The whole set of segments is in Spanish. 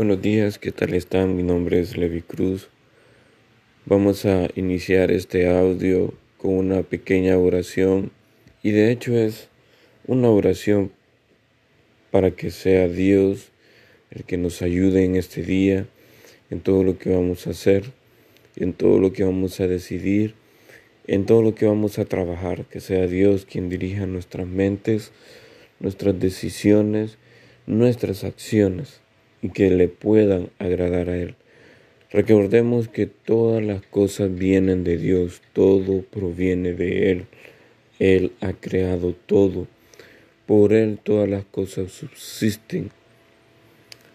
Buenos días, ¿qué tal están? Mi nombre es Levi Cruz. Vamos a iniciar este audio con una pequeña oración y de hecho es una oración para que sea Dios el que nos ayude en este día, en todo lo que vamos a hacer, en todo lo que vamos a decidir, en todo lo que vamos a trabajar, que sea Dios quien dirija nuestras mentes, nuestras decisiones, nuestras acciones y que le puedan agradar a Él. Recordemos que todas las cosas vienen de Dios, todo proviene de Él. Él ha creado todo. Por Él todas las cosas subsisten.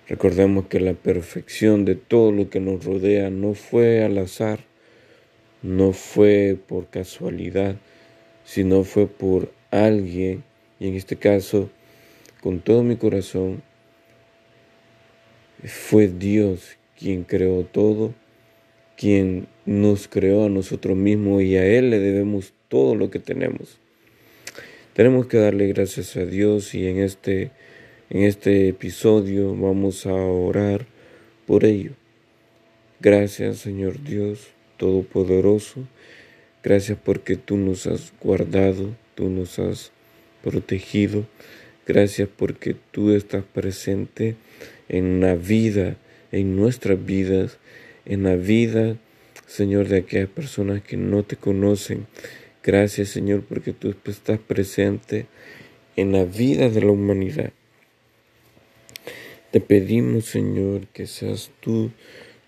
Recordemos que la perfección de todo lo que nos rodea no fue al azar, no fue por casualidad, sino fue por alguien, y en este caso, con todo mi corazón, fue Dios quien creó todo, quien nos creó a nosotros mismos y a Él le debemos todo lo que tenemos. Tenemos que darle gracias a Dios y en este, en este episodio vamos a orar por ello. Gracias Señor Dios Todopoderoso. Gracias porque tú nos has guardado, tú nos has protegido. Gracias porque tú estás presente en la vida, en nuestras vidas, en la vida, Señor, de aquellas personas que no te conocen. Gracias, Señor, porque tú estás presente en la vida de la humanidad. Te pedimos, Señor, que seas tú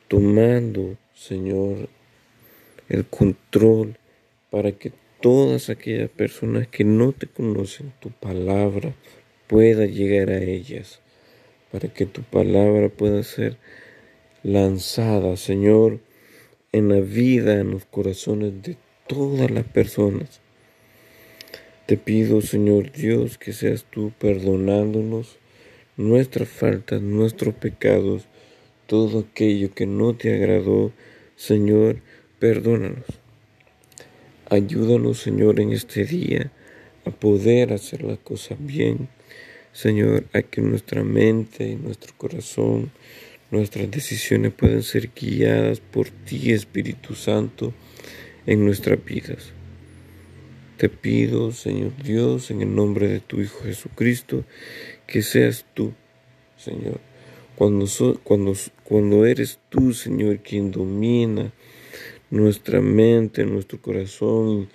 tomando, Señor, el control para que todas aquellas personas que no te conocen, tu palabra pueda llegar a ellas para que tu palabra pueda ser lanzada, Señor, en la vida, en los corazones de todas las personas. Te pido, Señor Dios, que seas tú perdonándonos nuestras faltas, nuestros pecados, todo aquello que no te agradó, Señor, perdónanos. Ayúdanos, Señor, en este día a poder hacer las cosas bien Señor, a que nuestra mente y nuestro corazón, nuestras decisiones puedan ser guiadas por ti, Espíritu Santo, en nuestras vidas. Te pido, Señor Dios, en el nombre de tu Hijo Jesucristo, que seas tú, Señor. Cuando, cuando, cuando eres tú, Señor, quien domina nuestra mente, nuestro corazón,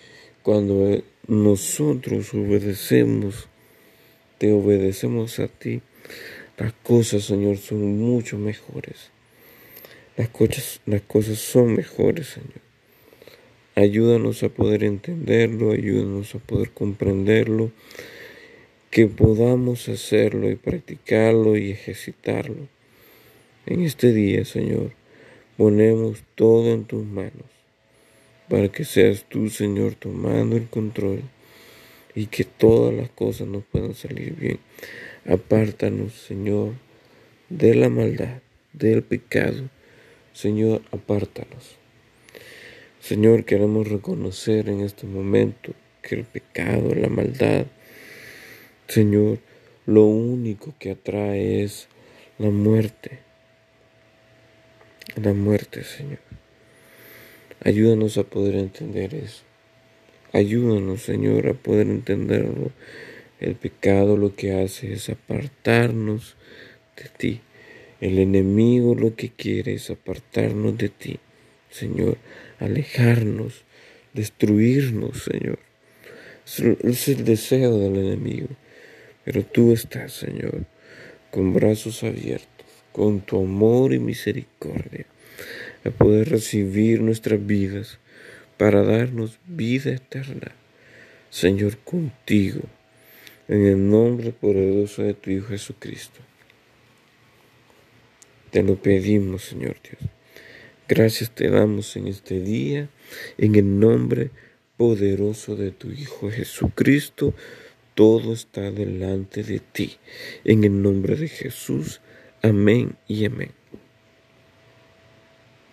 cuando nosotros obedecemos te obedecemos a ti, las cosas, Señor, son mucho mejores. Las cosas, las cosas son mejores, Señor. Ayúdanos a poder entenderlo, ayúdanos a poder comprenderlo, que podamos hacerlo y practicarlo y ejercitarlo. En este día, Señor, ponemos todo en tus manos, para que seas tú, Señor, tomando el control y que todas las cosas nos puedan salir bien. Apártanos, Señor, de la maldad, del pecado. Señor, apártanos. Señor, queremos reconocer en este momento que el pecado, la maldad, Señor, lo único que atrae es la muerte. La muerte, Señor. Ayúdanos a poder entender eso. Ayúdanos, Señor, a poder entenderlo. El pecado lo que hace es apartarnos de ti. El enemigo lo que quiere es apartarnos de ti, Señor, alejarnos, destruirnos, Señor. Es el deseo del enemigo. Pero tú estás, Señor, con brazos abiertos, con tu amor y misericordia, a poder recibir nuestras vidas para darnos vida eterna. Señor, contigo, en el nombre poderoso de tu Hijo Jesucristo. Te lo pedimos, Señor Dios. Gracias te damos en este día, en el nombre poderoso de tu Hijo Jesucristo. Todo está delante de ti. En el nombre de Jesús. Amén y amén.